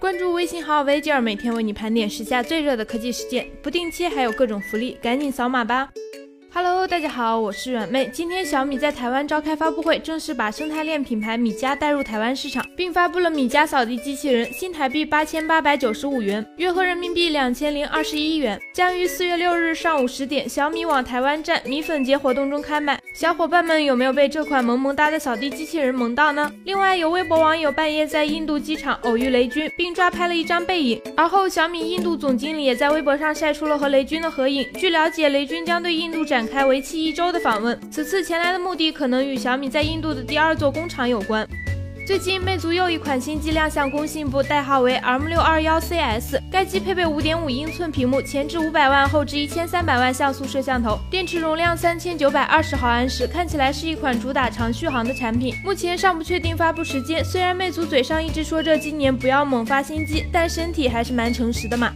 关注微信号 v g，每天为你盘点时下最热的科技事件，不定期还有各种福利，赶紧扫码吧。！Hello，大家好，我是软妹。今天小米在台湾召开发布会，正式把生态链品牌米家带入台湾市场，并发布了米家扫地机器人，新台币八千八百九十五元，约合人民币两千零二十一元，将于四月六日上午十点小米网台湾站米粉节活动中开卖。小伙伴们有没有被这款萌萌哒的扫地机器人萌到呢？另外，有微博网友半夜在印度机场偶遇雷军，并抓拍了一张背影。而后，小米印度总经理也在微博上晒出了和雷军的合影。据了解，雷军将对印度展展开为期一周的访问。此次前来的目的可能与小米在印度的第二座工厂有关。最近，魅族又一款新机亮相工信部，代号为 M621CS。该机配备5.5英寸屏幕，前置500万，后置1300万像素摄像头，电池容量3920毫安时，看起来是一款主打长续航的产品。目前尚不确定发布时间，虽然魅族嘴上一直说着今年不要猛发新机，但身体还是蛮诚实的嘛。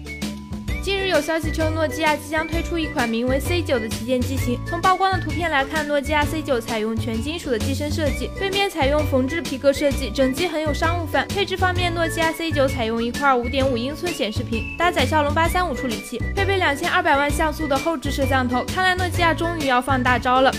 近日有消息称，诺基亚即将推出一款名为 C9 的旗舰机型。从曝光的图片来看，诺基亚 C9 采用全金属的机身设计，背面采用缝制皮革设计，整机很有商务范。配置方面，诺基亚 C9 采用一块5.5英寸显示屏，搭载骁龙835处理器，配备2200万像素的后置摄像头。看来诺基亚终于要放大招了。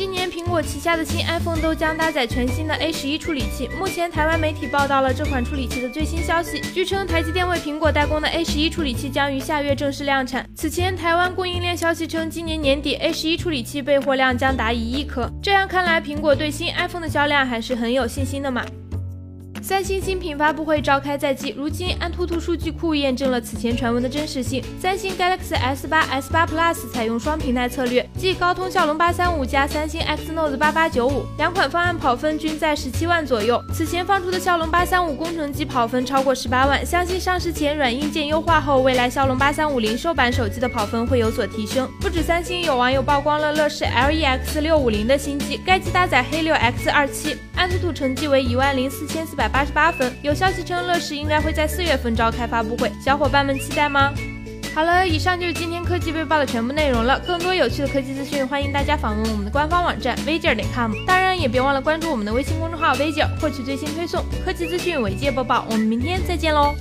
今年苹果旗下的新 iPhone 都将搭载全新的 A 十一处理器。目前台湾媒体报道了这款处理器的最新消息。据称，台积电为苹果代工的 A 十一处理器将于下月正式量产。此前，台湾供应链消息称，今年年底 A 十一处理器备货量将达一亿颗。这样看来，苹果对新 iPhone 的销量还是很有信心的嘛。三星新品发布会召开在即，如今安兔兔数据库验证了此前传闻的真实性。三星 Galaxy S 八、S 八 Plus 采用双平台策略，即高通骁龙八三五加三星 Exynos 八八九五，两款方案跑分均在十七万左右。此前放出的骁龙八三五工程机跑分超过十八万，相信上市前软硬件优化后，未来骁龙八三五零售版手机的跑分会有所提升。不止三星，有网友曝光了乐视 LEX 六五零的新机，该机搭载黑六 X 二七，安兔兔成绩为一万零四千四百八十八分。有消息称，乐视应该会在四月份召开发布会，小伙伴们期待吗？好了，以上就是今天科技微报的全部内容了。更多有趣的科技资讯，欢迎大家访问我们的官方网站 v 吉尔点 com，当然也别忘了关注我们的微信公众号 v 吉尔，获取最新推送科技资讯、尾界播报。我们明天再见喽！